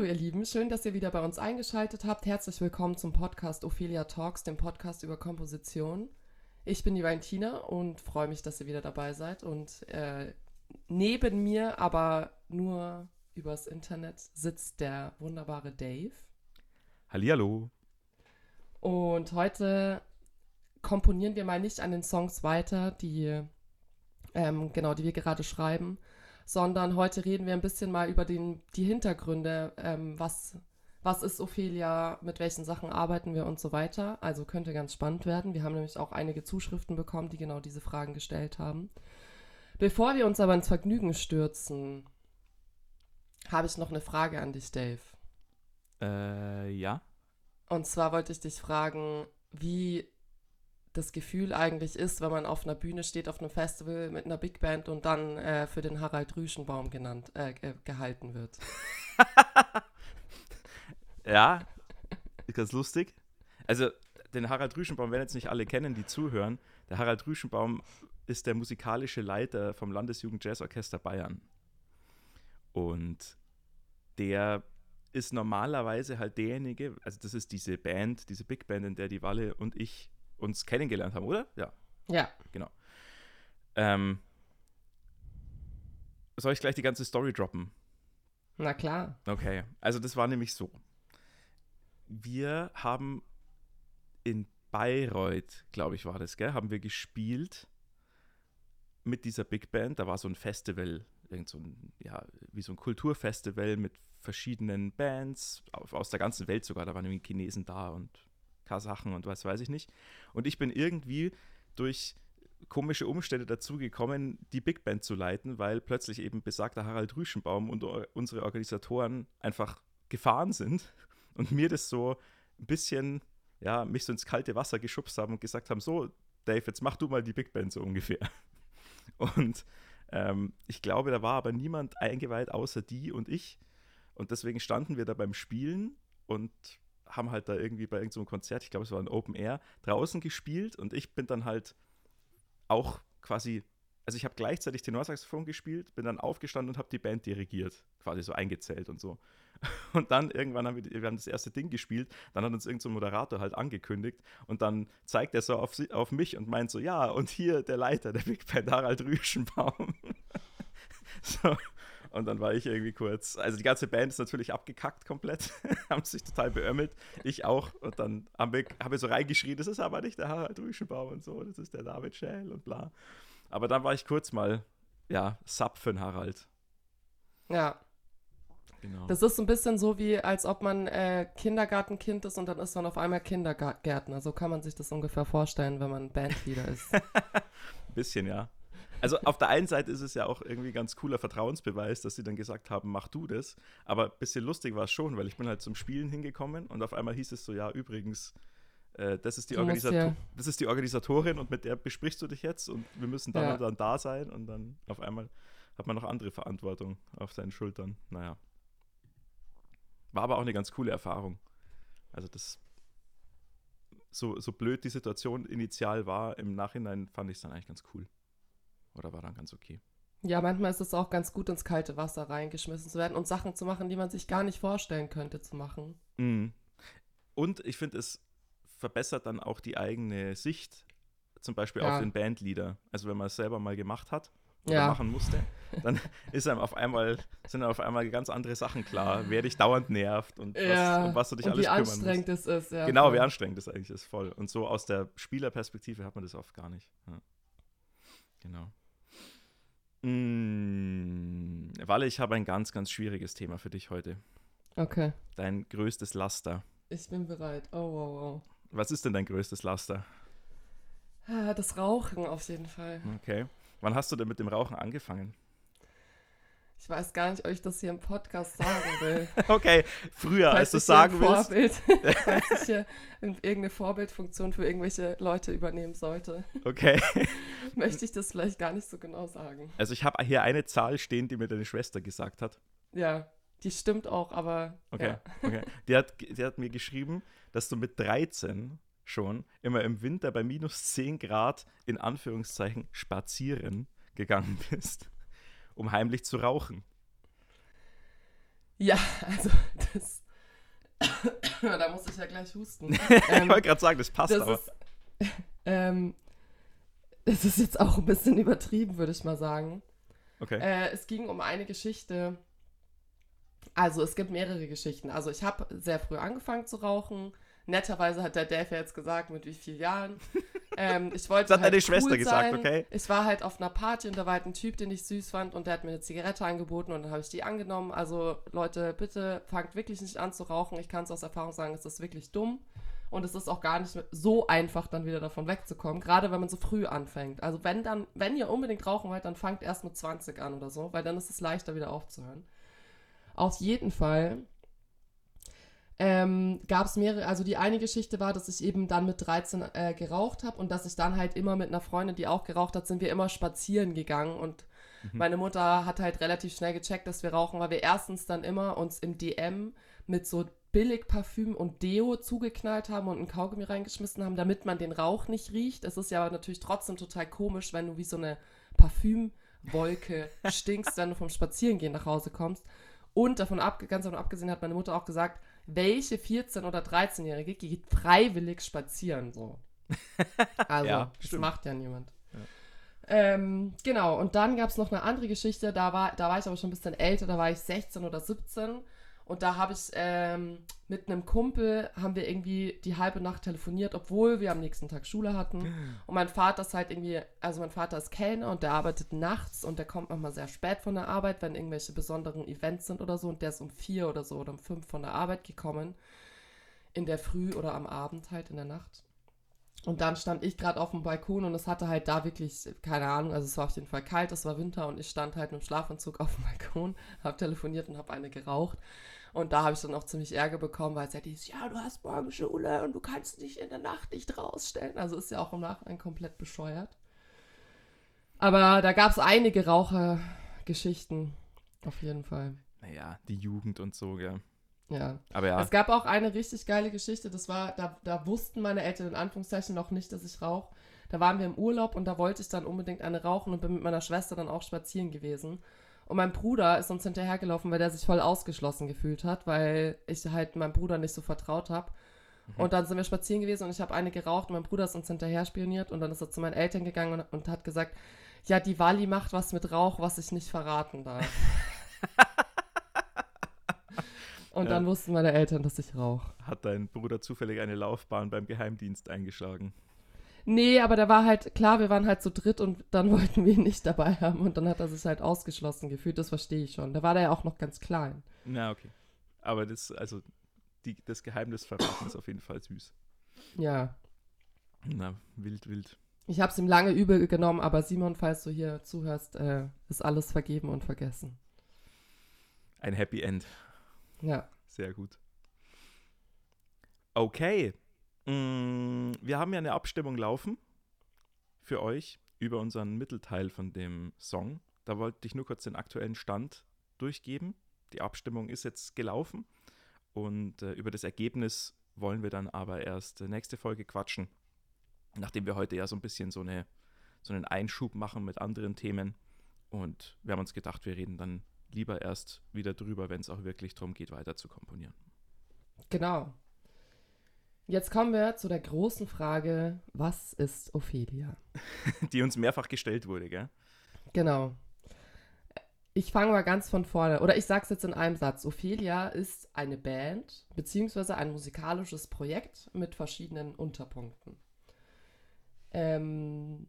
Hallo ihr Lieben, schön, dass ihr wieder bei uns eingeschaltet habt. Herzlich willkommen zum Podcast Ophelia Talks, dem Podcast über Komposition. Ich bin die Valentina und freue mich, dass ihr wieder dabei seid. Und äh, neben mir, aber nur übers Internet, sitzt der wunderbare Dave. Hallihallo. Und heute komponieren wir mal nicht an den Songs weiter, die, ähm, genau, die wir gerade schreiben, sondern heute reden wir ein bisschen mal über den, die Hintergründe, ähm, was, was ist Ophelia, mit welchen Sachen arbeiten wir und so weiter. Also könnte ganz spannend werden. Wir haben nämlich auch einige Zuschriften bekommen, die genau diese Fragen gestellt haben. Bevor wir uns aber ins Vergnügen stürzen, habe ich noch eine Frage an dich, Dave. Äh, ja. Und zwar wollte ich dich fragen, wie das Gefühl eigentlich ist, wenn man auf einer Bühne steht, auf einem Festival mit einer Big Band und dann äh, für den Harald Rüschenbaum genannt, äh, gehalten wird. ja, ist ganz lustig. Also, den Harald Rüschenbaum werden jetzt nicht alle kennen, die zuhören. Der Harald Rüschenbaum ist der musikalische Leiter vom Landesjugend Jazzorchester Bayern. Und der ist normalerweise halt derjenige, also das ist diese Band, diese Big Band, in der die Walle und ich uns kennengelernt haben, oder? Ja. Ja. Genau. Ähm, soll ich gleich die ganze Story droppen? Na klar. Okay, also das war nämlich so. Wir haben in Bayreuth, glaube ich, war das, gell, haben wir gespielt mit dieser Big Band. Da war so ein Festival, irgend so ein, ja, wie so ein Kulturfestival mit verschiedenen Bands aus der ganzen Welt sogar. Da waren irgendwie Chinesen da und Kasachen und was weiß ich nicht. Und ich bin irgendwie durch komische Umstände dazu gekommen, die Big Band zu leiten, weil plötzlich eben besagter Harald Rüschenbaum und unsere Organisatoren einfach gefahren sind und mir das so ein bisschen, ja, mich so ins kalte Wasser geschubst haben und gesagt haben, so, Dave, jetzt mach du mal die Big Band so ungefähr. Und ähm, ich glaube, da war aber niemand eingeweiht außer die und ich. Und deswegen standen wir da beim Spielen und haben halt da irgendwie bei irgendeinem so Konzert, ich glaube, es war ein Open Air, draußen gespielt und ich bin dann halt auch quasi, also ich habe gleichzeitig Tenorsaxophon gespielt, bin dann aufgestanden und habe die Band dirigiert, quasi so eingezählt und so. Und dann irgendwann haben wir, wir haben das erste Ding gespielt, dann hat uns irgendein so Moderator halt angekündigt und dann zeigt er so auf, auf mich und meint so, ja, und hier der Leiter der Big Band, Harald Rüschenbaum. so, und dann war ich irgendwie kurz, also die ganze Band ist natürlich abgekackt komplett, haben sich total beömmelt, ich auch. Und dann haben wir, haben wir so reingeschrien, das ist aber nicht der Harald Rüschenbaum und so, das ist der David Schell und bla. Aber dann war ich kurz mal, ja, Sub für den Harald. Ja. Genau. Das ist ein bisschen so wie, als ob man äh, Kindergartenkind ist und dann ist man auf einmal Kindergärtner. So kann man sich das ungefähr vorstellen, wenn man Bandleader ist. ein bisschen, ja. Also auf der einen Seite ist es ja auch irgendwie ganz cooler Vertrauensbeweis, dass sie dann gesagt haben, mach du das. Aber ein bisschen lustig war es schon, weil ich bin halt zum Spielen hingekommen und auf einmal hieß es so, ja, übrigens, äh, das, ist die ja. das ist die Organisatorin und mit der besprichst du dich jetzt und wir müssen dann ja. und dann da sein und dann auf einmal hat man noch andere Verantwortung auf seinen Schultern. Naja. War aber auch eine ganz coole Erfahrung. Also das so, so blöd die Situation initial war, im Nachhinein fand ich es dann eigentlich ganz cool. Oder war dann ganz okay? Ja, manchmal ist es auch ganz gut, ins kalte Wasser reingeschmissen zu werden und Sachen zu machen, die man sich gar nicht vorstellen könnte zu machen. Mhm. Und ich finde, es verbessert dann auch die eigene Sicht, zum Beispiel ja. auf den Bandleader. Also wenn man es selber mal gemacht hat oder ja. machen musste, dann ist einem auf einmal, sind auf einmal ganz andere Sachen klar, wer dich dauernd nervt und ja. was, um was du dich und alles kümmern musst. Wie anstrengend es ist, ja. Genau, wie anstrengend es eigentlich ist, voll. Und so aus der Spielerperspektive hat man das oft gar nicht. Genau. Mmh, Walle, ich habe ein ganz, ganz schwieriges Thema für dich heute. Okay. Dein größtes Laster. Ich bin bereit. Oh, wow, wow. Was ist denn dein größtes Laster? Ah, das Rauchen auf jeden Fall. Okay. Wann hast du denn mit dem Rauchen angefangen? Ich weiß gar nicht, ob ich das hier im Podcast sagen will. okay, früher, als du es sagen Vorbild, willst. falls ich hier irgendeine Vorbildfunktion für irgendwelche Leute übernehmen sollte. Okay. Möchte ich das vielleicht gar nicht so genau sagen. Also ich habe hier eine Zahl stehen, die mir deine Schwester gesagt hat. Ja, die stimmt auch, aber. Okay, ja. okay. Die hat, die hat mir geschrieben, dass du mit 13 schon immer im Winter bei minus 10 Grad in Anführungszeichen spazieren gegangen bist um heimlich zu rauchen. Ja, also das. da muss ich ja gleich husten. ich wollte gerade sagen, das passt das aber. Ist, ähm, das ist jetzt auch ein bisschen übertrieben, würde ich mal sagen. Okay. Äh, es ging um eine Geschichte. Also es gibt mehrere Geschichten. Also ich habe sehr früh angefangen zu rauchen. Netterweise hat der Dave ja jetzt gesagt, mit wie vielen Jahren. Ähm, ich wollte Das hat halt deine cool Schwester gesagt, sein. okay? Ich war halt auf einer Party und da war halt ein Typ, den ich süß fand und der hat mir eine Zigarette angeboten und dann habe ich die angenommen. Also Leute, bitte fangt wirklich nicht an zu rauchen. Ich kann es aus Erfahrung sagen, es ist wirklich dumm. Und es ist auch gar nicht so einfach, dann wieder davon wegzukommen, gerade wenn man so früh anfängt. Also wenn dann, wenn ihr unbedingt rauchen wollt, dann fangt erst mit 20 an oder so, weil dann ist es leichter wieder aufzuhören. Auf jeden Fall ähm, gab es mehrere, also die eine Geschichte war, dass ich eben dann mit 13 äh, geraucht habe und dass ich dann halt immer mit einer Freundin, die auch geraucht hat, sind wir immer spazieren gegangen und Mhm. meine Mutter hat halt relativ schnell gecheckt, dass wir rauchen, weil wir erstens dann immer uns im DM mit so billig Parfüm und Deo zugeknallt haben und einen Kaugummi reingeschmissen haben, damit man den Rauch nicht riecht. Es ist ja aber natürlich trotzdem total komisch, wenn du wie so eine Parfümwolke stinkst, wenn du vom Spazierengehen nach Hause kommst. Und davon ab, ganz davon abgesehen hat meine Mutter auch gesagt, welche 14- oder 13-Jährige geht freiwillig spazieren so. Also, Ja, das stimmt. macht ja niemand. Ähm, genau, und dann gab es noch eine andere Geschichte, da war, da war ich aber schon ein bisschen älter, da war ich 16 oder 17 und da habe ich ähm, mit einem Kumpel, haben wir irgendwie die halbe Nacht telefoniert, obwohl wir am nächsten Tag Schule hatten. Und mein Vater ist halt irgendwie, also mein Vater ist Kellner und der arbeitet nachts und der kommt manchmal sehr spät von der Arbeit, wenn irgendwelche besonderen Events sind oder so und der ist um vier oder so oder um fünf von der Arbeit gekommen. In der Früh oder am Abend halt in der Nacht. Und dann stand ich gerade auf dem Balkon und es hatte halt da wirklich, keine Ahnung, also es war auf jeden Fall kalt, es war Winter und ich stand halt mit dem Schlafanzug auf dem Balkon, habe telefoniert und habe eine geraucht. Und da habe ich dann auch ziemlich Ärger bekommen, weil es ja dieses, ja, du hast morgen Schule und du kannst dich in der Nacht nicht rausstellen. Also ist ja auch im Nachhinein komplett bescheuert. Aber da gab es einige Rauchergeschichten, auf jeden Fall. Naja, die Jugend und so, gell. Ja. Aber ja, Es gab auch eine richtig geile Geschichte, das war, da, da wussten meine Eltern in Anführungszeichen noch nicht, dass ich rauche. Da waren wir im Urlaub und da wollte ich dann unbedingt eine rauchen und bin mit meiner Schwester dann auch spazieren gewesen. Und mein Bruder ist uns hinterhergelaufen, weil der sich voll ausgeschlossen gefühlt hat, weil ich halt meinem Bruder nicht so vertraut habe. Und dann sind wir spazieren gewesen und ich habe eine geraucht und mein Bruder ist uns hinterher spioniert und dann ist er zu meinen Eltern gegangen und, und hat gesagt, ja, die Wally macht was mit Rauch, was ich nicht verraten darf. und Ja. dann wussten meine Eltern, dass ich rauche. hat dein Bruder zufällig eine Laufbahn beim Geheimdienst eingeschlagen. Nee, aber da war halt, klar, wir waren halt zu dritt und dann wollten wir ihn nicht dabei haben und dann hat er sich halt ausgeschlossen gefühlt, das verstehe ich schon. Da war der ja auch noch ganz klein. Na, okay. Aber das, also, die, das Geheimnis verraten ist auf jeden Fall süß. Ja. Na, wild, wild. Ich habe es ihm lange übel genommen, aber Simon, falls du hier zuhörst, äh, ist alles vergeben und vergessen. Ein Happy End. Ja. Sehr gut. Okay. Mm, Wir haben ja eine Abstimmung laufen für euch über unseren Mittelteil von dem Song. Da wollte ich nur kurz den aktuellen Stand durchgeben. Die Abstimmung ist jetzt gelaufen und äh, über das Ergebnis wollen wir dann aber erst nächste Folge quatschen, nachdem wir heute ja so ein bisschen so, eine, so einen Einschub machen mit anderen Themen. Und wir haben uns gedacht, wir reden dann lieber erst wieder drüber, wenn es auch wirklich darum geht, weiter zu komponieren. Genau. Jetzt kommen wir zu der großen Frage, was ist Ophelia? Die uns mehrfach gestellt wurde, gell? Genau. Ich fange mal ganz von vorne, oder ich sag's jetzt in einem Satz. Ophelia ist eine Band, beziehungsweise ein musikalisches Projekt mit verschiedenen Unterpunkten. Ähm,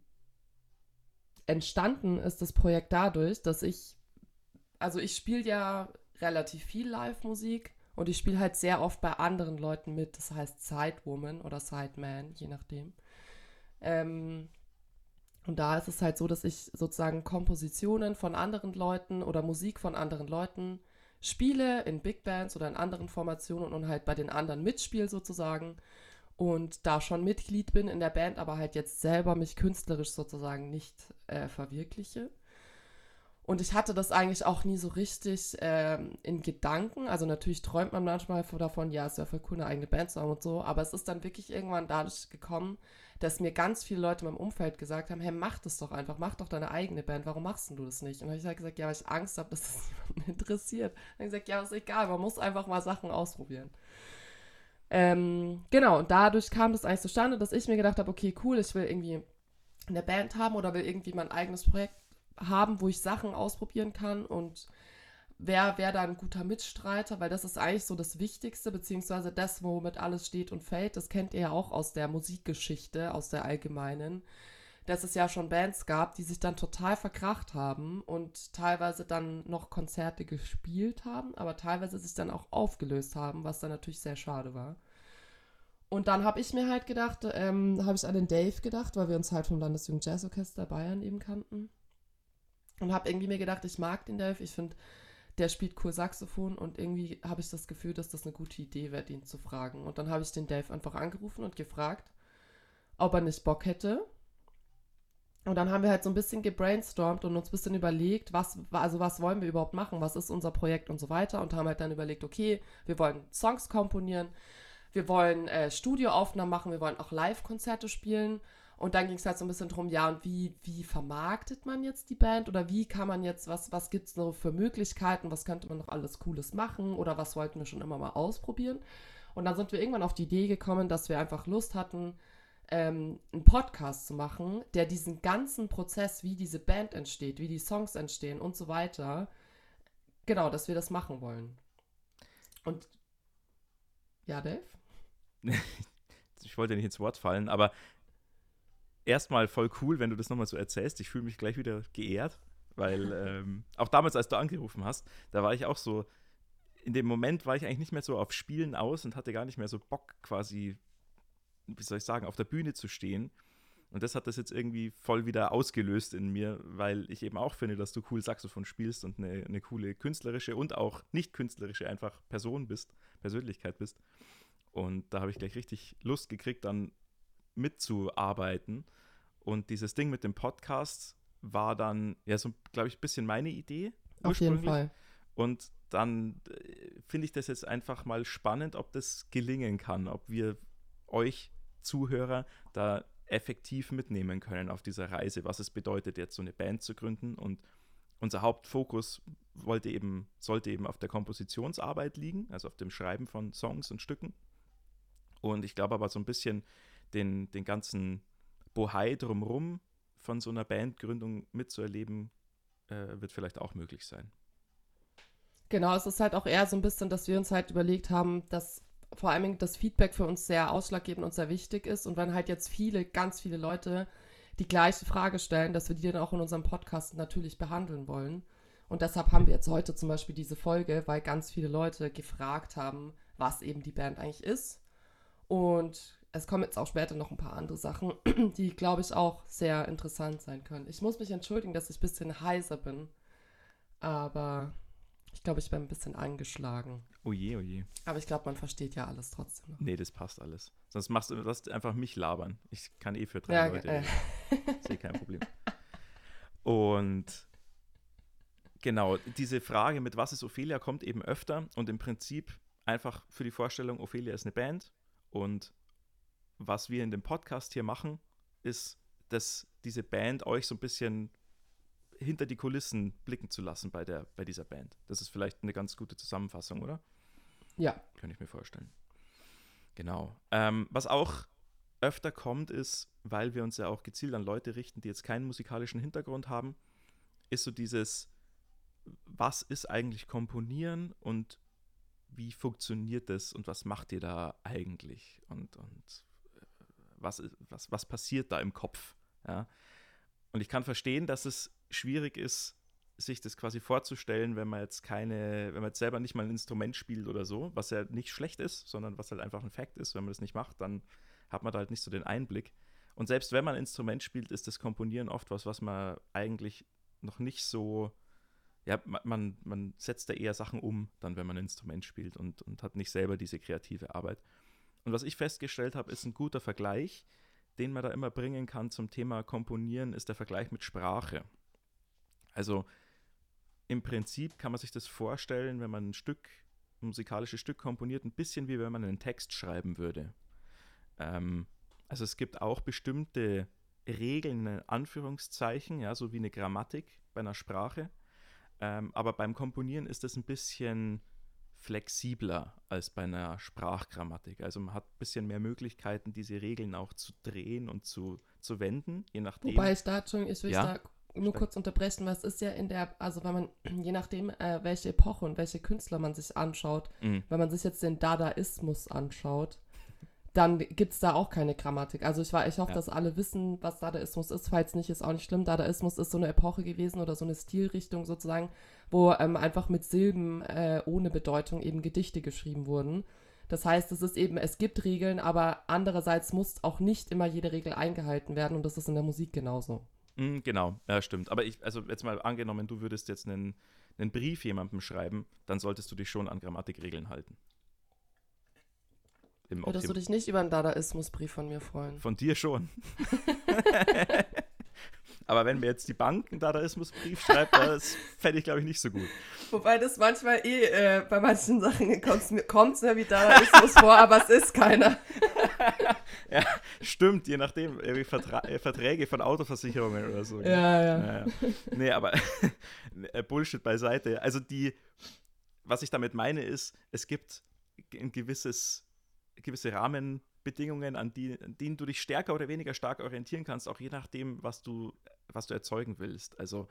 entstanden ist das Projekt dadurch, dass ich, also ich spiele ja relativ viel Live-Musik und ich spiele halt sehr oft bei anderen Leuten mit, das heißt Sidewoman oder Sideman, je nachdem. Ähm, und da ist es halt so, dass ich sozusagen Kompositionen von anderen Leuten oder Musik von anderen Leuten spiele in Big Bands oder in anderen Formationen und halt bei den anderen mitspiele sozusagen. Und da schon Mitglied bin in der Band, aber halt jetzt selber mich künstlerisch sozusagen nicht äh, verwirkliche. Und ich hatte das eigentlich auch nie so richtig ähm, in Gedanken. Also natürlich träumt man manchmal davon, ja, es wäre voll cool, eine eigene Band zu haben und so. Aber es ist dann wirklich irgendwann dadurch gekommen, dass mir ganz viele Leute in meinem Umfeld gesagt haben, hey, mach das doch einfach, mach doch deine eigene Band, warum machst du das nicht? Und dann habe ich halt gesagt, ja, weil ich Angst habe, dass das niemanden interessiert. Dann habe ich gesagt, ja, ist egal, man muss einfach mal Sachen ausprobieren. Ähm, genau, und dadurch kam das eigentlich zustande, dass ich mir gedacht habe, okay, cool, ich will irgendwie eine Band haben oder will irgendwie mein eigenes Projekt haben, wo ich Sachen ausprobieren kann und wer wäre da ein guter Mitstreiter, weil das ist eigentlich so das Wichtigste, beziehungsweise das, womit alles steht und fällt. Das kennt ihr ja auch aus der Musikgeschichte, aus der allgemeinen, dass es ja schon Bands gab, die sich dann total verkracht haben und teilweise dann noch Konzerte gespielt haben, aber teilweise sich dann auch aufgelöst haben, was dann natürlich sehr schade war. Und dann habe ich mir halt gedacht, ähm, habe ich an den Dave gedacht, weil wir uns halt vom Landesjugend Jazzorchester Bayern eben kannten. Und habe irgendwie mir gedacht, ich mag den Dave, ich finde der spielt cool Saxophon und irgendwie habe ich das Gefühl, dass das eine gute Idee wäre, ihn zu fragen. Und dann habe ich den Dave einfach angerufen und gefragt, ob er nicht Bock hätte. Und dann haben wir halt so ein bisschen gebrainstormt und uns ein bisschen überlegt, was, also was wollen wir überhaupt machen, was ist unser Projekt und so weiter. Und haben halt dann überlegt, okay, wir wollen Songs komponieren, wir wollen äh, Studioaufnahmen machen, wir wollen auch Live-Konzerte spielen und dann ging es halt so ein bisschen drum, ja, und wie, wie vermarktet man jetzt die Band? Oder wie kann man jetzt, was, was gibt es noch für Möglichkeiten? Was könnte man noch alles Cooles machen? Oder was wollten wir schon immer mal ausprobieren? Und dann sind wir irgendwann auf die Idee gekommen, dass wir einfach Lust hatten, ähm, einen Podcast zu machen, der diesen ganzen Prozess, wie diese Band entsteht, wie die Songs entstehen und so weiter, genau, dass wir das machen wollen. Und ja, Dave? ich wollte nicht ins Wort fallen, aber erstmal voll cool, wenn du das nochmal so erzählst. Ich fühle mich gleich wieder geehrt, weil ähm, auch damals, als du angerufen hast, da war ich auch so, in dem Moment war ich eigentlich nicht mehr so auf Spielen aus und hatte gar nicht mehr so Bock quasi, wie soll ich sagen, auf der Bühne zu stehen. Und das hat das jetzt irgendwie voll wieder ausgelöst in mir, weil ich eben auch finde, dass du cool Saxophon spielst und eine, eine coole künstlerische und auch nicht künstlerische einfach Person bist, Persönlichkeit bist. Und da habe ich gleich richtig Lust gekriegt, dann mitzuarbeiten. Und dieses Ding mit dem Podcast war dann, ja, so, glaube ich, ein bisschen meine Idee. Auf jeden Fall. Und dann äh, finde ich das jetzt einfach mal spannend, ob das gelingen kann, ob wir euch Zuhörer da effektiv mitnehmen können auf dieser Reise, was es bedeutet, jetzt so eine Band zu gründen. Und unser Hauptfokus wollte eben, sollte eben auf der Kompositionsarbeit liegen, also auf dem Schreiben von Songs und Stücken. Und ich glaube aber so ein bisschen den, den ganzen Bohai drumrum von so einer Bandgründung mitzuerleben, äh, wird vielleicht auch möglich sein. Genau, es ist halt auch eher so ein bisschen, dass wir uns halt überlegt haben, dass vor allem das Feedback für uns sehr ausschlaggebend und sehr wichtig ist. Und wenn halt jetzt viele, ganz viele Leute die gleiche Frage stellen, dass wir die dann auch in unserem Podcast natürlich behandeln wollen. Und deshalb haben wir jetzt heute zum Beispiel diese Folge, weil ganz viele Leute gefragt haben, was eben die Band eigentlich ist. Und es kommen jetzt auch später noch ein paar andere Sachen, die, glaube ich, auch sehr interessant sein können. Ich muss mich entschuldigen, dass ich ein bisschen heiser bin. Aber ich glaube, ich bin ein bisschen angeschlagen. Oje, oje. Aber ich glaube, man versteht ja alles trotzdem noch. Nee, das passt alles. Sonst machst du das einfach mich labern. Ich kann eh für drei ja, Leute. Äh. Sehe kein Problem. Und genau, diese Frage mit was ist Ophelia kommt eben öfter und im Prinzip einfach für die Vorstellung, Ophelia ist eine Band und was wir in dem Podcast hier machen, ist, dass diese Band euch so ein bisschen hinter die Kulissen blicken zu lassen bei, der, bei dieser Band. Das ist vielleicht eine ganz gute Zusammenfassung, oder? Ja. Kann ich mir vorstellen. Genau. Ähm, was auch öfter kommt, ist, weil wir uns ja auch gezielt an Leute richten, die jetzt keinen musikalischen Hintergrund haben, ist so dieses, was ist eigentlich Komponieren und wie funktioniert das und was macht ihr da eigentlich? Und, und was, was, was passiert da im Kopf. Ja? Und ich kann verstehen, dass es schwierig ist, sich das quasi vorzustellen, wenn man jetzt keine, wenn man jetzt selber nicht mal ein Instrument spielt oder so, was ja nicht schlecht ist, sondern was halt einfach ein Fakt ist. Wenn man das nicht macht, dann hat man da halt nicht so den Einblick. Und selbst wenn man ein Instrument spielt, ist das Komponieren oft was, was man eigentlich noch nicht so, ja, man, man setzt da eher Sachen um, dann wenn man ein Instrument spielt und, und hat nicht selber diese kreative Arbeit. Und was ich festgestellt habe, ist ein guter Vergleich, den man da immer bringen kann zum Thema Komponieren, ist der Vergleich mit Sprache. Also im Prinzip kann man sich das vorstellen, wenn man ein Stück, ein musikalisches Stück komponiert, ein bisschen wie wenn man einen Text schreiben würde. Ähm, Also es gibt auch bestimmte Regeln, in Anführungszeichen, ja, so wie eine Grammatik bei einer Sprache. Ähm, aber beim Komponieren ist das ein bisschen flexibler als bei einer Sprachgrammatik. Also man hat ein bisschen mehr Möglichkeiten, diese Regeln auch zu drehen und zu, zu wenden, je nachdem. Wobei ich da, Entschuldigung, ich will Ja. da nur kurz unterbrechen, was ist ja in der, also wenn man, je nachdem, äh, welche Epoche und welche Künstler man sich anschaut, Mhm. wenn man sich jetzt den Dadaismus anschaut, dann gibt es da auch keine Grammatik. Also ich, war, ich hoffe, Ja. dass alle wissen, was Dadaismus ist. Falls nicht, ist auch nicht schlimm. Dadaismus ist so eine Epoche gewesen oder so eine Stilrichtung sozusagen, wo ähm, einfach mit Silben äh, ohne Bedeutung eben Gedichte geschrieben wurden. Das heißt, es ist eben, es gibt Regeln, aber andererseits muss auch nicht immer jede Regel eingehalten werden und das ist in der Musik genauso. Mm, Genau, ja, stimmt. Aber ich, also jetzt mal angenommen, du würdest jetzt einen, einen Brief jemandem schreiben, dann solltest du dich schon an Grammatikregeln halten. Im Würdest du dich nicht über einen Dadaismusbrief von mir freuen? Von dir schon. Aber wenn mir jetzt die Bank einen Dadaismusbrief schreibt, das fände ich, glaube ich, nicht so gut. Wobei das manchmal eh, äh, bei manchen Sachen kommt es mir, wie Dadaismus vor, aber es ist keiner. Ja, stimmt, je nachdem, irgendwie Vertra äh, Verträge von Autoversicherungen oder so. Ja, ja. Ja, ja. Nee, aber äh, Bullshit beiseite. Also die, was ich damit meine, ist, es gibt ein gewisses, gewisse Rahmenbedingungen, an, die, an denen du dich stärker oder weniger stark orientieren kannst, auch je nachdem, was du, was du erzeugen willst. Also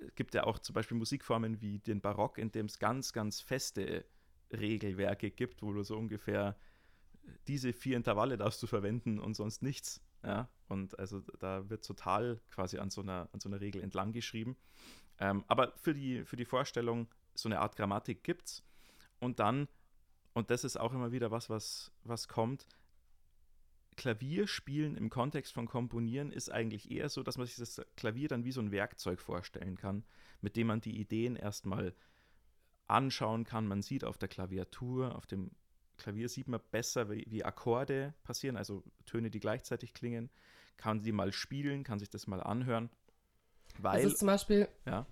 es gibt ja auch zum Beispiel Musikformen wie den Barock, in dem es ganz, ganz feste Regelwerke gibt, wo du so ungefähr diese vier Intervalle darfst du verwenden und sonst nichts. Ja, und also da wird total quasi an so einer, an so einer Regel entlang geschrieben. Ähm, aber für die, für die Vorstellung, so eine Art Grammatik gibt's. Und dann, und das ist auch immer wieder was, was, was kommt, Klavierspielen im Kontext von Komponieren ist eigentlich eher so, dass man sich das Klavier dann wie so ein Werkzeug vorstellen kann, mit dem man die Ideen erstmal anschauen kann. Man sieht auf der Klaviatur, auf dem Klavier sieht man besser, wie, wie Akkorde passieren, also Töne, die gleichzeitig klingen. Kann die mal spielen, kann sich das mal anhören. Weil, Das ist zum Beispiel, ja,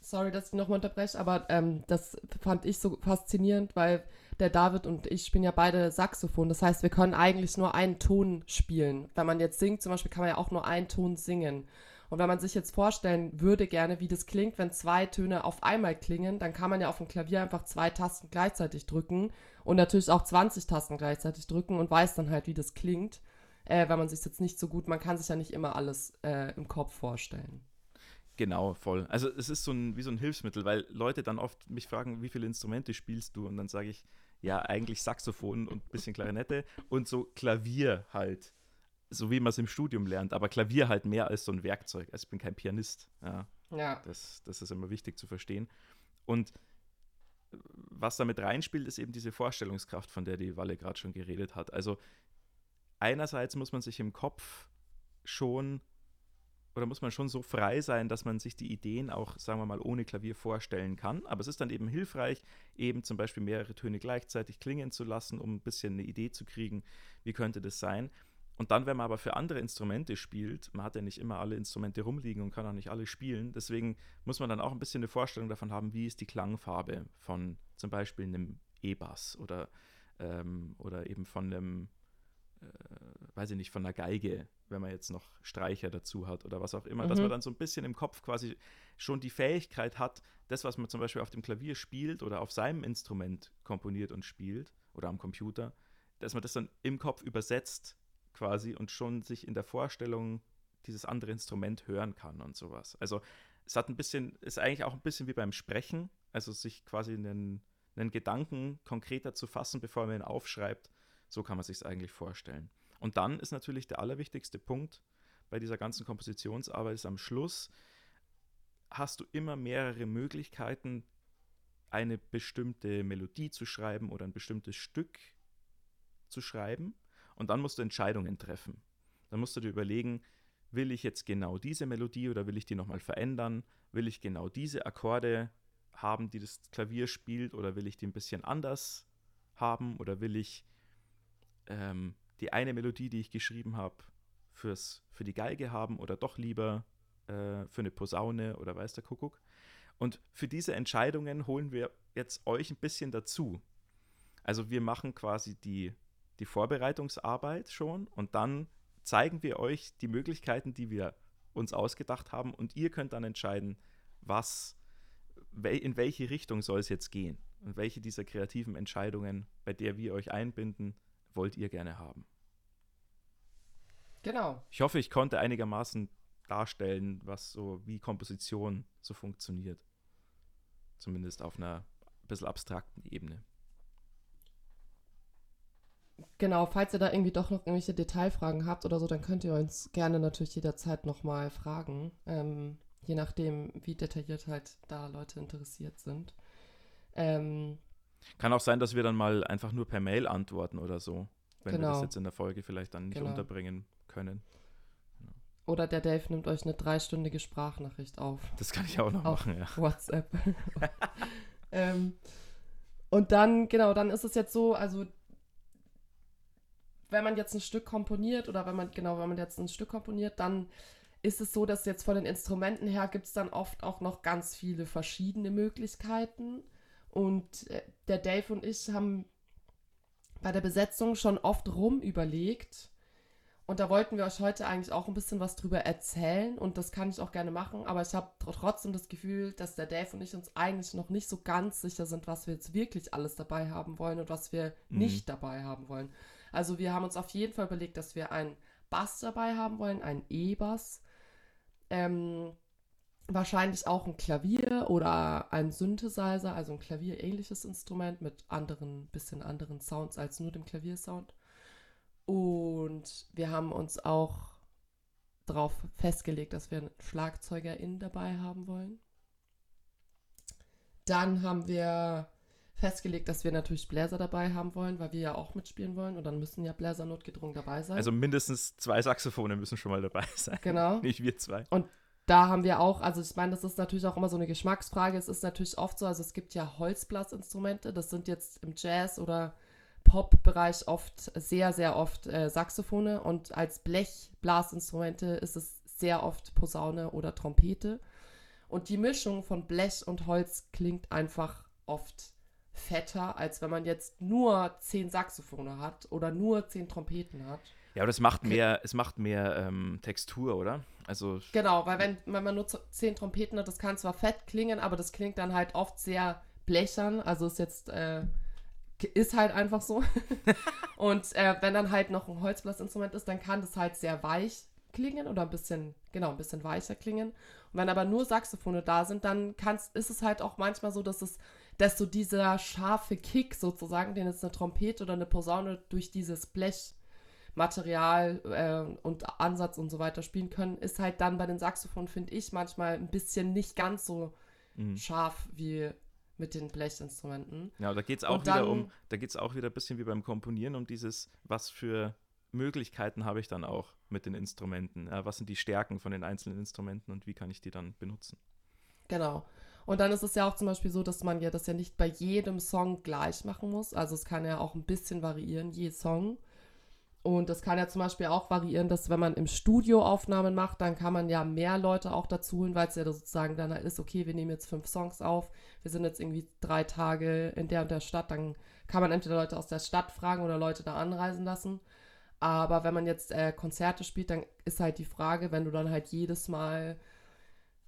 sorry, dass ich nochmal unterbreche, aber ähm, das fand ich so faszinierend, weil der David und ich spielen ja beide Saxophon. Das heißt, wir können eigentlich nur einen Ton spielen. Wenn man jetzt singt, zum Beispiel, kann man ja auch nur einen Ton singen. Und wenn man sich jetzt vorstellen würde gerne, wie das klingt, wenn zwei Töne auf einmal klingen, dann kann man ja auf dem Klavier einfach zwei Tasten gleichzeitig drücken und natürlich auch 20 Tasten gleichzeitig drücken und weiß dann halt, wie das klingt, äh, wenn man sich jetzt nicht so gut, man kann sich ja nicht immer alles äh, im Kopf vorstellen. Genau, voll. Also es ist so ein, wie so ein Hilfsmittel, weil Leute dann oft mich fragen, wie viele Instrumente spielst du? Und dann sage ich, ja, eigentlich Saxophon und ein bisschen Klarinette und so Klavier halt. So wie man es im Studium lernt, aber Klavier halt mehr als so ein Werkzeug. Also ich bin kein Pianist. Ja, Ja. das, das ist immer wichtig zu verstehen. Und was damit reinspielt, ist eben diese Vorstellungskraft, von der die Walle gerade schon geredet hat. Also einerseits muss man sich im Kopf schon oder muss man schon so frei sein, dass man sich die Ideen auch, sagen wir mal, ohne Klavier vorstellen kann. Aber es ist dann eben hilfreich, eben zum Beispiel mehrere Töne gleichzeitig klingen zu lassen, um ein bisschen eine Idee zu kriegen, wie könnte das sein. Und dann, wenn man aber für andere Instrumente spielt, man hat ja nicht immer alle Instrumente rumliegen und kann auch nicht alle spielen, deswegen muss man dann auch ein bisschen eine Vorstellung davon haben, wie ist die Klangfarbe von zum Beispiel einem E-Bass oder, ähm, oder eben von einem, äh, weiß ich nicht, von einer Geige, wenn man jetzt noch Streicher dazu hat oder was auch immer, dass Mhm. man dann so ein bisschen im Kopf quasi schon die Fähigkeit hat, das, was man zum Beispiel auf dem Klavier spielt oder auf seinem Instrument komponiert und spielt oder am Computer, dass man das dann im Kopf übersetzt quasi und schon sich in der Vorstellung dieses andere Instrument hören kann und sowas. Also es hat ein bisschen, ist eigentlich auch ein bisschen wie beim Sprechen, also sich quasi einen, einen Gedanken konkreter zu fassen, bevor man ihn aufschreibt. So kann man sich es eigentlich vorstellen. Und dann ist natürlich der allerwichtigste Punkt bei dieser ganzen Kompositionsarbeit ist am Schluss hast du immer mehrere Möglichkeiten, eine bestimmte Melodie zu schreiben oder ein bestimmtes Stück zu schreiben. Und dann musst du Entscheidungen treffen. Dann musst du dir überlegen, will ich jetzt genau diese Melodie oder will ich die nochmal verändern? Will ich genau diese Akkorde haben, die das Klavier spielt oder will ich die ein bisschen anders haben oder will ich ähm, die eine Melodie, die ich geschrieben habe, für die Geige haben oder doch lieber äh, für eine Posaune oder weiß der Kuckuck. Und für diese Entscheidungen holen wir jetzt euch ein bisschen dazu. Also wir machen quasi die, die Vorbereitungsarbeit schon und dann zeigen wir euch die Möglichkeiten, die wir uns ausgedacht haben und ihr könnt dann entscheiden, was, in welche Richtung soll es jetzt gehen und welche dieser kreativen Entscheidungen, bei der wir euch einbinden, wollt ihr gerne haben. Genau. Ich hoffe, ich konnte einigermaßen darstellen, was so, wie Komposition so funktioniert. Zumindest auf einer ein bisschen abstrakten Ebene. Genau, falls ihr da irgendwie doch noch irgendwelche Detailfragen habt oder so, dann könnt ihr uns gerne natürlich jederzeit nochmal fragen. Ähm, je nachdem, wie detailliert halt da Leute interessiert sind. Ähm, Kann auch sein, dass wir dann mal einfach nur per Mail antworten oder so, wenn Genau. wir das jetzt in der Folge vielleicht dann nicht Genau. unterbringen können. oder der Dave nimmt euch eine dreistündige Sprachnachricht auf. Das kann ich auch noch Auf machen, ja. WhatsApp. ähm, und dann, genau, dann ist es jetzt so, also wenn man jetzt ein Stück komponiert oder wenn man, genau, wenn man jetzt ein Stück komponiert, dann ist es so, dass jetzt von den Instrumenten her gibt es dann oft auch noch ganz viele verschiedene Möglichkeiten. Und äh, der Dave und ich haben bei der Besetzung schon oft rum überlegt. Und da wollten wir euch heute eigentlich auch ein bisschen was drüber erzählen. Und das kann ich auch gerne machen. Aber ich habe tr- trotzdem das Gefühl, dass der Dave und ich uns eigentlich noch nicht so ganz sicher sind, was wir jetzt wirklich alles dabei haben wollen und was wir Mhm. nicht dabei haben wollen. Also wir haben uns auf jeden Fall überlegt, dass wir einen Bass dabei haben wollen, einen E-Bass. Ähm, wahrscheinlich auch ein Klavier oder ein Synthesizer, also ein klavierähnliches Instrument mit anderen, bisschen anderen Sounds als nur dem Klaviersound. Und wir haben uns auch darauf festgelegt, dass wir einen SchlagzeugerInnen dabei haben wollen. Dann haben wir festgelegt, dass wir natürlich Bläser dabei haben wollen, weil wir ja auch mitspielen wollen und dann müssen ja Bläser notgedrungen dabei sein. Also mindestens zwei Saxophone müssen schon mal dabei sein. genau. Nicht wir zwei. Da haben wir auch, also ich meine, das ist natürlich auch immer so eine Geschmacksfrage. Es ist natürlich oft so, also es gibt ja Holzblasinstrumente, das sind jetzt im Jazz- oder Pop-Bereich oft, sehr, sehr oft äh, Saxophone und als Blechblasinstrumente ist es sehr oft Posaune oder Trompete. Und die Mischung von Blech und Holz klingt einfach oft fetter, als wenn man jetzt nur zehn Saxophone hat oder nur zehn Trompeten hat. Ja, aber das macht mehr, es macht mehr ähm, Textur, oder? Also, Genau, weil wenn, wenn man nur zehn Trompeten hat, das kann zwar fett klingen, aber das klingt dann halt oft sehr blechern. Also ist jetzt, äh, ist halt einfach so. Und äh, wenn dann halt noch ein Holzblasinstrument ist, dann kann das halt sehr weich klingen oder ein bisschen, genau, ein bisschen weicher klingen. Und wenn aber nur Saxophone da sind, dann kann's, ist es halt auch manchmal so, dass es, dass so dieser scharfe Kick sozusagen, den jetzt eine Trompete oder eine Posaune durch dieses Blech Material äh, und Ansatz und so weiter spielen können, ist halt dann bei den Saxophonen, finde ich, manchmal ein bisschen nicht ganz so mh. scharf wie mit den Blechinstrumenten. ja, da geht es auch Und wieder dann- um, da geht es auch wieder ein bisschen wie beim Komponieren um dieses, was für Möglichkeiten habe ich dann auch mit den Instrumenten? Ja, was sind die Stärken von den einzelnen Instrumenten und wie kann ich die dann benutzen? Genau. Und dann ist es ja auch zum Beispiel so, dass man ja das ja nicht bei jedem Song gleich machen muss. Also es kann ja auch ein bisschen variieren, je Song. Und das kann ja zum Beispiel auch variieren, dass wenn man im Studio Aufnahmen macht, dann kann man ja mehr Leute auch dazu holen, weil es ja sozusagen dann halt ist, okay, wir nehmen jetzt fünf Songs auf, wir sind jetzt irgendwie drei Tage in der und der Stadt, dann kann man entweder Leute aus der Stadt fragen oder Leute da anreisen lassen. Aber wenn man jetzt äh, Konzerte spielt, dann ist halt die Frage, wenn du dann halt jedes Mal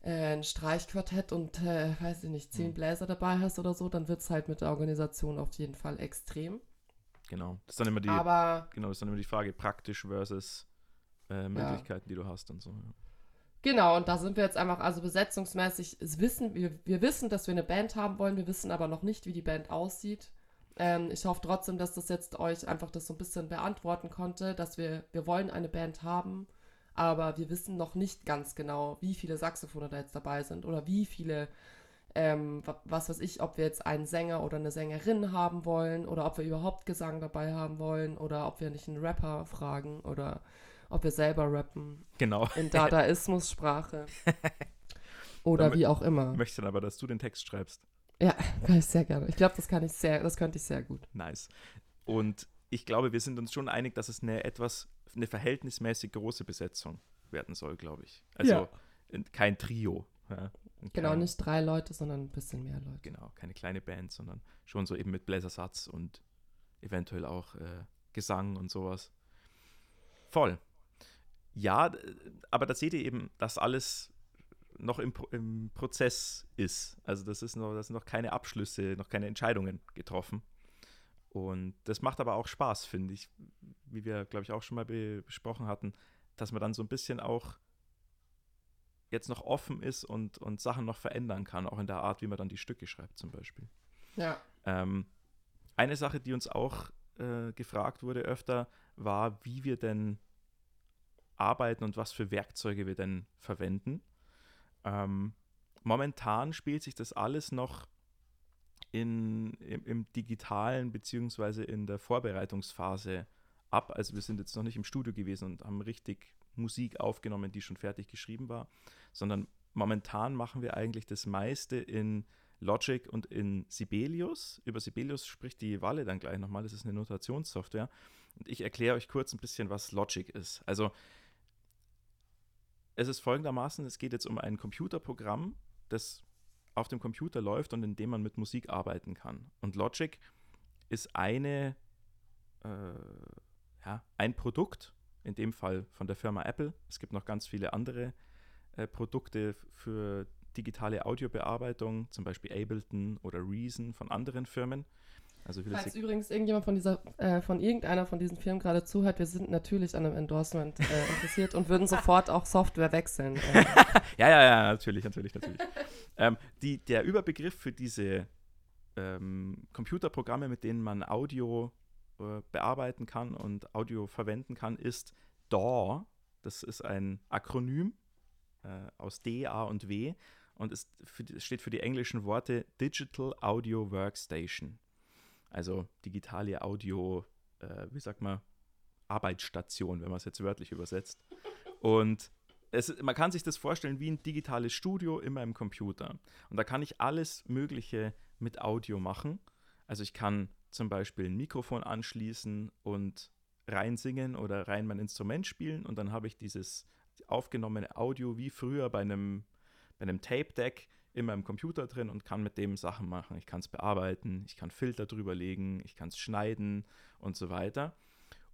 äh, ein Streichquartett und, äh, weiß ich nicht, zehn Hm. Bläser dabei hast oder so, dann wird es halt mit der Organisation auf jeden Fall extrem. Genau. Das ist dann immer die, Aber genau, das ist dann immer die Frage, praktisch versus äh, Möglichkeiten, die du hast und so. Ja. Genau, und da sind wir jetzt einfach, also besetzungsmäßig, es wissen, wir, wir wissen, dass wir eine Band haben wollen, wir wissen aber noch nicht, wie die Band aussieht. Ähm, ich hoffe trotzdem, dass das jetzt euch einfach das so ein bisschen beantworten konnte, dass wir, wir wollen eine Band haben, aber wir wissen noch nicht ganz genau, wie viele Saxophone da jetzt dabei sind oder wie viele, ähm, wa- was weiß ich, ob wir jetzt einen Sänger oder eine Sängerin haben wollen oder ob wir überhaupt Gesang dabei haben wollen oder ob wir nicht einen Rapper fragen oder ob wir selber rappen Genau. in Dadaismus-Sprache. Oder Damit- wie auch immer. Ich möchte dann aber, dass du den Text schreibst. Ja, kann ich sehr gerne. Ich glaube, das kann ich sehr, das könnte ich sehr gut. Nice. Und ich glaube, wir sind uns schon einig, dass es eine etwas, eine verhältnismäßig große Besetzung werden soll, glaube ich. Also Ja. in- kein Trio. Ja. Genau, kein, nicht drei Leute, sondern ein bisschen mehr Leute. Genau, keine kleine Band, sondern schon so eben mit Bläsersatz und eventuell auch äh, Gesang und sowas. Voll. Ja, aber da seht ihr eben, dass alles noch im, im Prozess ist. Also das ist noch, das sind noch keine Abschlüsse, noch keine Entscheidungen getroffen. Und das macht aber auch Spaß, finde ich, wie wir, glaube ich, auch schon mal be besprochen hatten, dass man dann so ein bisschen auch jetzt noch offen ist und, und Sachen noch verändern kann, auch in der Art, wie man dann die Stücke schreibt zum Beispiel. Ja. Ähm, eine Sache, die uns auch äh, gefragt wurde öfter, war, wie wir denn arbeiten und was für Werkzeuge wir denn verwenden. Ähm, momentan spielt sich das alles noch in, im, im digitalen beziehungsweise in der Vorbereitungsphase ab. Also wir sind jetzt noch nicht im Studio gewesen und haben richtig Musik aufgenommen, die schon fertig geschrieben war, sondern momentan machen wir eigentlich das meiste in Logic und in Sibelius. Über Sibelius spricht die Walle dann gleich nochmal. Das ist eine Notationssoftware. Und ich erkläre euch kurz ein bisschen, was Logic ist. Also es ist folgendermaßen, es geht jetzt um ein Computerprogramm, das auf dem Computer läuft und in dem man mit Musik arbeiten kann. Und Logic ist eine, äh, ja, ein Produkt, in dem Fall von der Firma Apple. Es gibt noch ganz viele andere äh, Produkte für digitale Audiobearbeitung, zum Beispiel Ableton oder Reason von anderen Firmen. Also Falls übrigens irgendjemand von dieser, äh, von irgendeiner von diesen Firmen gerade zuhört, wir sind natürlich an einem Endorsement äh, interessiert und würden sofort auch Software wechseln. Äh. ja, ja, ja, natürlich, natürlich, natürlich. ähm, die, der Überbegriff für diese ähm, Computerprogramme, mit denen man Audio äh, bearbeiten kann und Audio verwenden kann, ist DAW. Das ist ein Akronym äh, aus D, A und W und es steht für die englischen Worte Digital Audio Workstation. Also digitale Audio, äh, wie sagt man, Arbeitsstation, wenn man es jetzt wörtlich übersetzt. Und es, man kann sich das vorstellen wie ein digitales Studio immer im Computer. Und da kann ich alles Mögliche mit Audio machen. Also ich kann zum Beispiel ein Mikrofon anschließen und rein singen oder rein mein Instrument spielen und dann habe ich dieses aufgenommene Audio wie früher bei einem, bei einem Tape-Deck in meinem Computer drin und kann mit dem Sachen machen. Ich kann es bearbeiten, ich kann Filter drüber legen, ich kann es schneiden und so weiter.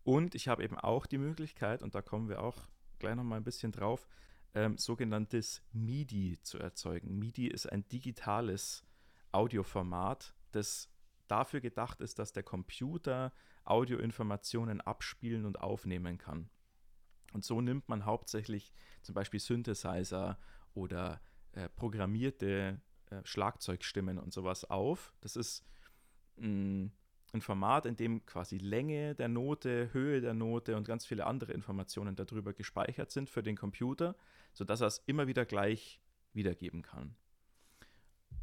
Und ich habe eben auch die Möglichkeit, und da kommen wir auch gleich nochmal ein bisschen drauf, ähm, sogenanntes MIDI zu erzeugen. MIDI ist ein digitales Audioformat, das dafür gedacht ist, dass der Computer Audioinformationen abspielen und aufnehmen kann. Und so nimmt man hauptsächlich zum Beispiel Synthesizer oder äh, programmierte äh, Schlagzeugstimmen und sowas auf. Das ist mh, mm, ein Format, in dem quasi Länge der Note, Höhe der Note und ganz viele andere Informationen darüber gespeichert sind für den Computer, sodass er es immer wieder gleich wiedergeben kann.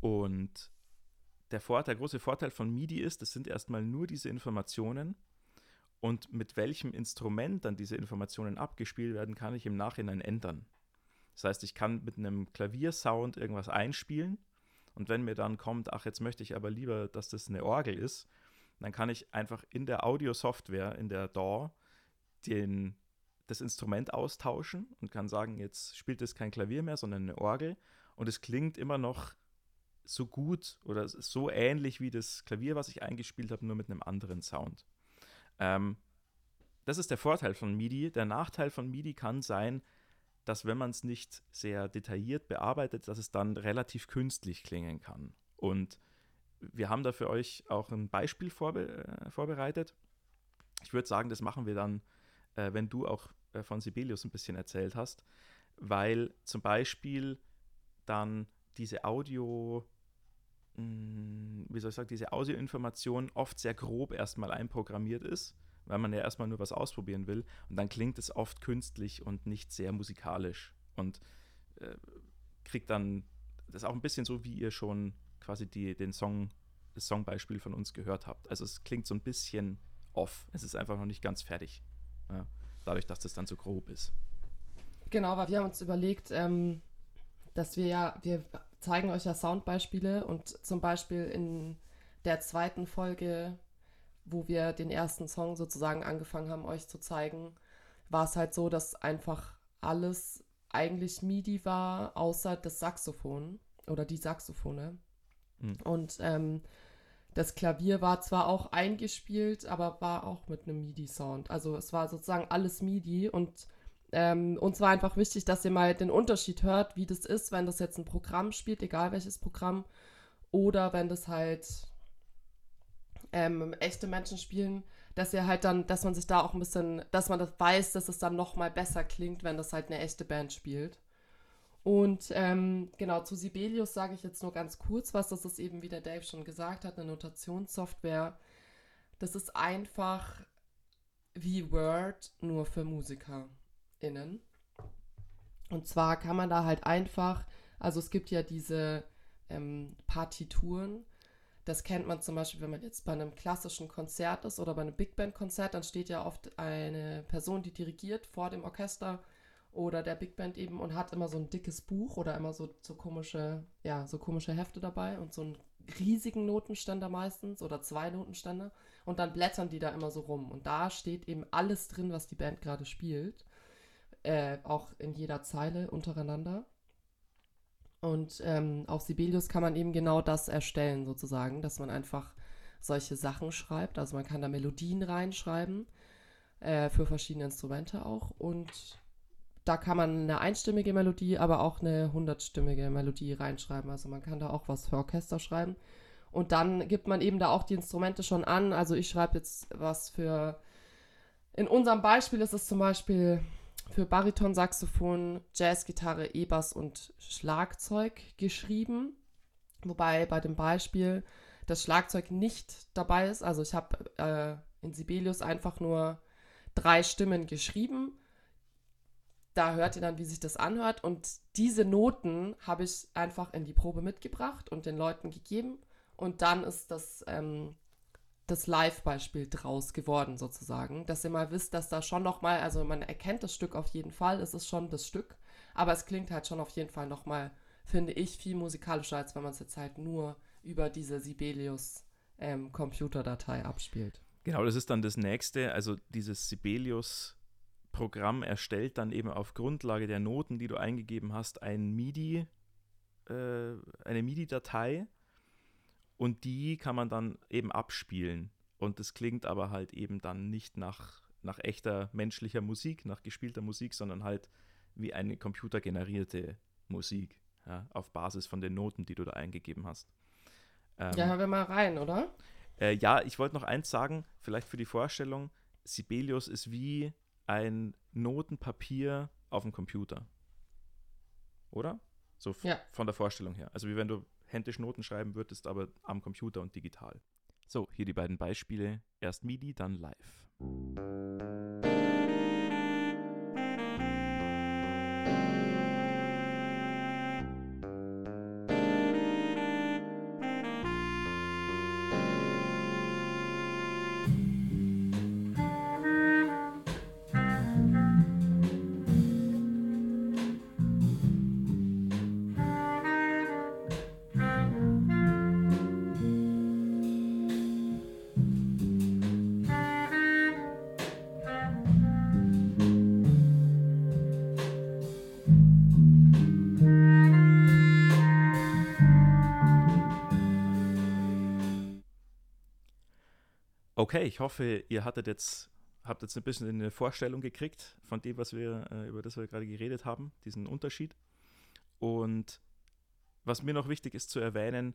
Und der, Vorteil, der große Vorteil von MIDI ist, es sind erstmal nur diese Informationen. Und mit welchem Instrument dann diese Informationen abgespielt werden, kann ich im Nachhinein ändern. Das heißt, ich kann mit einem Klaviersound irgendwas einspielen. Und wenn mir dann kommt, ach, jetzt möchte ich aber lieber, dass das eine Orgel ist, dann kann ich einfach in der Audio-Software, in der DAW, den, das Instrument austauschen und kann sagen, jetzt spielt es kein Klavier mehr, sondern eine Orgel. Und es klingt immer noch so gut oder so ähnlich wie das Klavier, was ich eingespielt habe, nur mit einem anderen Sound. Ähm, das ist der Vorteil von MIDI. Der Nachteil von MIDI kann sein, dass wenn man es nicht sehr detailliert bearbeitet, dass es dann relativ künstlich klingen kann. Und wir haben da für euch auch ein Beispiel vorbe äh, vorbereitet. Ich würde sagen, das machen wir dann, äh, wenn du auch äh, von Sibelius ein bisschen erzählt hast, weil zum Beispiel dann diese Audio, wie soll ich sagen, diese Audioinformation oft sehr grob erstmal einprogrammiert ist weil man ja erstmal nur was ausprobieren will. Und dann klingt es oft künstlich und nicht sehr musikalisch. Und äh, kriegt dann, das ist auch ein bisschen so, wie ihr schon quasi die, den Song, das Songbeispiel von uns gehört habt. Also es klingt so ein bisschen off. Es ist einfach noch nicht ganz fertig. Ja, dadurch, dass das dann so grob ist. Genau, weil wir haben uns überlegt, ähm, dass wir ja, wir zeigen euch ja Soundbeispiele und zum Beispiel in der zweiten Folge wo wir den ersten Song sozusagen angefangen haben, euch zu zeigen, war es halt so, dass einfach alles eigentlich MIDI war, außer das Saxophon oder die Saxophone. Mhm. Und ähm, das Klavier war zwar auch eingespielt, aber war auch mit einem MIDI-Sound. Also es war sozusagen alles MIDI und ähm, uns war einfach wichtig, dass ihr mal den Unterschied hört, wie das ist, wenn das jetzt ein Programm spielt, egal welches Programm, oder wenn das halt ähm, echte Menschen spielen, dass ihr halt dann, dass man sich da auch ein bisschen, dass man das weiß, dass es dann noch mal besser klingt, wenn das halt eine echte Band spielt. Und ähm, genau, zu Sibelius sage ich jetzt nur ganz kurz was. Das ist eben, wie der Dave schon gesagt hat, eine Notationssoftware. Das ist einfach wie Word, nur für MusikerInnen. Und zwar kann man da halt einfach, also es gibt ja diese ähm, Partituren. Das kennt man zum Beispiel, wenn man jetzt bei einem klassischen Konzert ist oder bei einem Big Band Konzert, dann steht ja oft eine Person, die dirigiert vor dem Orchester oder der Big Band eben und hat immer so ein dickes Buch oder immer so, so komische, ja, so komische Hefte dabei und so einen riesigen Notenständer meistens oder zwei Notenständer und dann blättern die da immer so rum und da steht eben alles drin, was die Band gerade spielt, äh, auch in jeder Zeile untereinander. Und ähm, auf Sibelius kann man eben genau das erstellen, sozusagen, dass man einfach solche Sachen schreibt. Also man kann da Melodien reinschreiben, äh, für verschiedene Instrumente auch. Und da kann man eine einstimmige Melodie, aber auch eine hundertstimmige Melodie reinschreiben. Also man kann da auch was für Orchester schreiben. Und dann gibt man eben da auch die Instrumente schon an. Also ich schreibe jetzt was für. In unserem Beispiel ist es zum Beispiel für Bariton, Saxophon, Jazzgitarre, E-Bass und Schlagzeug geschrieben. Wobei bei dem Beispiel das Schlagzeug nicht dabei ist. Also ich habe äh, in Sibelius einfach nur drei Stimmen geschrieben da hört ihr dann, wie sich das anhört. Und diese Noten habe ich einfach in die Probe mitgebracht und den Leuten gegeben. Und dann ist das, ähm, das Live-Beispiel draus geworden, sozusagen. Dass ihr mal wisst, dass da schon nochmal, also man erkennt das Stück auf jeden Fall, es ist schon das Stück. Aber es klingt halt schon auf jeden Fall nochmal, finde ich, viel musikalischer, als wenn man es jetzt halt nur über diese Sibelius ähm, Computerdatei abspielt. Genau, das ist dann das nächste. Also dieses Sibelius Programm erstellt dann eben auf Grundlage der Noten, die du eingegeben hast, ein MIDI, äh, eine MIDI-Datei und die kann man dann eben abspielen. Und das klingt aber halt eben dann nicht nach, nach echter menschlicher Musik, nach gespielter Musik, sondern halt wie eine computergenerierte Musik, ja, auf Basis von den Noten, die du da eingegeben hast. Ähm, ja, hören wir mal rein, oder? Äh, ja, ich wollte noch eins sagen, vielleicht für die Vorstellung. Sibelius ist wie ein Notenpapier auf dem Computer. Oder? So ja. von der Vorstellung her. Also wie wenn du händisch Noten schreiben würdest, aber am Computer und digital. So, hier die beiden Beispiele. Erst MIDI, dann live. Okay, ich hoffe, ihr hattet jetzt, habt jetzt ein bisschen eine Vorstellung gekriegt von dem, was wir, äh, über das wir gerade geredet haben, diesen Unterschied. Und was mir noch wichtig ist zu erwähnen,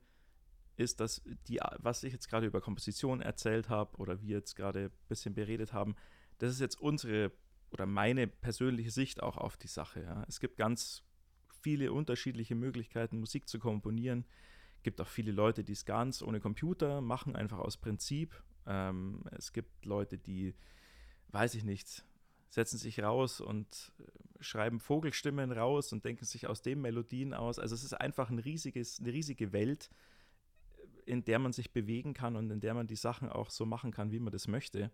ist, dass die, was ich jetzt gerade über Komposition erzählt habe oder wir jetzt gerade ein bisschen beredet haben, das ist jetzt unsere oder meine persönliche Sicht auch auf die Sache. Ja. Es gibt ganz viele unterschiedliche Möglichkeiten, Musik zu komponieren. Es gibt auch viele Leute, die es ganz ohne Computer machen, einfach aus Prinzip. Ähm, es gibt Leute, die, weiß ich nicht, setzen sich raus und äh, schreiben Vogelstimmen raus und denken sich aus dem Melodien aus. Also es ist einfach ein riesiges, eine riesige Welt, äh, in der man sich bewegen kann und in der man die Sachen auch so machen kann, wie man das möchte.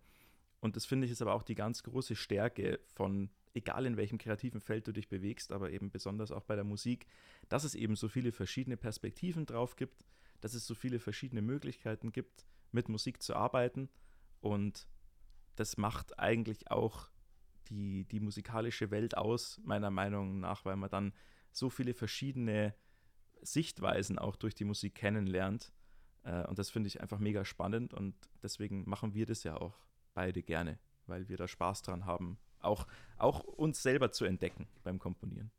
Und das finde ich ist aber auch die ganz große Stärke von, egal in welchem kreativen Feld du dich bewegst, aber eben besonders auch bei der Musik, dass es eben so viele verschiedene Perspektiven drauf gibt, dass es so viele verschiedene Möglichkeiten gibt, mit Musik zu arbeiten. Und das macht eigentlich auch die, die musikalische Welt aus, meiner Meinung nach, weil man dann so viele verschiedene Sichtweisen auch durch die Musik kennenlernt. Äh, und das finde ich einfach mega spannend und deswegen machen wir das ja auch beide gerne, weil wir da Spaß dran haben, auch, auch uns selber zu entdecken beim Komponieren.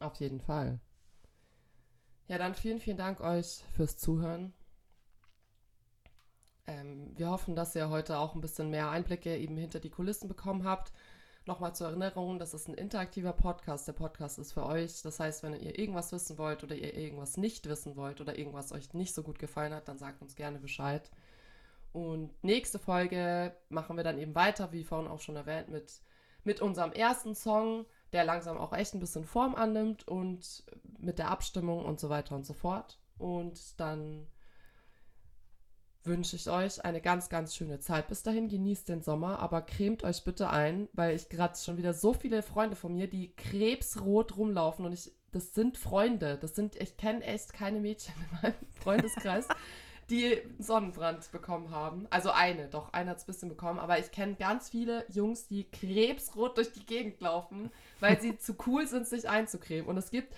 Auf jeden Fall. Ja, dann vielen, vielen Dank euch fürs Zuhören. Ähm, wir hoffen, dass ihr heute auch ein bisschen mehr Einblicke eben hinter die Kulissen bekommen habt. Nochmal zur Erinnerung, das ist ein interaktiver Podcast. Der Podcast ist für euch. Das heißt, wenn ihr irgendwas wissen wollt oder ihr irgendwas nicht wissen wollt oder irgendwas euch nicht so gut gefallen hat, dann sagt uns gerne Bescheid. Und nächste Folge machen wir dann eben weiter, wie vorhin auch schon erwähnt, mit, mit unserem ersten Song, der langsam auch echt ein bisschen Form annimmt und mit der Abstimmung und so weiter und so fort. Und dann wünsche ich euch eine ganz, ganz schöne Zeit. Bis dahin genießt den Sommer, aber cremt euch bitte ein, weil ich gerade schon wieder so viele Freunde von mir, die krebsrot rumlaufen und ich, das sind Freunde, das sind, ich kenne echt keine Mädchen in meinem Freundeskreis, die Sonnenbrand bekommen haben. Also eine, doch, eine hat es ein bisschen bekommen, aber ich kenne ganz viele Jungs, die krebsrot durch die Gegend laufen, weil sie zu cool sind, sich einzucremen. Und es gibt,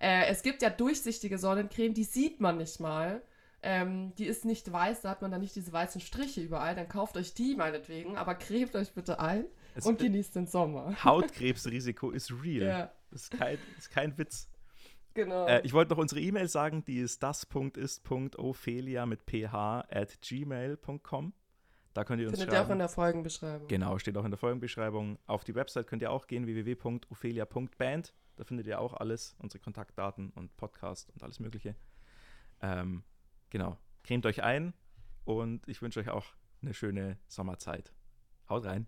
äh, es gibt ja durchsichtige Sonnencreme, die sieht man nicht mal. Ähm, die ist nicht weiß, da hat man dann nicht diese weißen Striche überall. Dann kauft euch die meinetwegen, aber cremt euch bitte ein es und genießt den Sommer. Hautkrebsrisiko ist real. Ja. Das ist kein, ist kein Witz. Genau. Äh, ich wollte noch unsere E-Mail sagen, die ist das.ist.ophelia mit ph at gmail.com. Da könnt ihr uns Findet schreiben. ihr auch in der Folgenbeschreibung. Genau, steht auch in der Folgenbeschreibung. Auf die Website könnt ihr auch gehen, www.ophelia.band. Da findet ihr auch alles, unsere Kontaktdaten und Podcast und alles Mögliche. Ähm, Genau. Cremt euch ein und ich wünsche euch auch eine schöne Sommerzeit. Haut rein.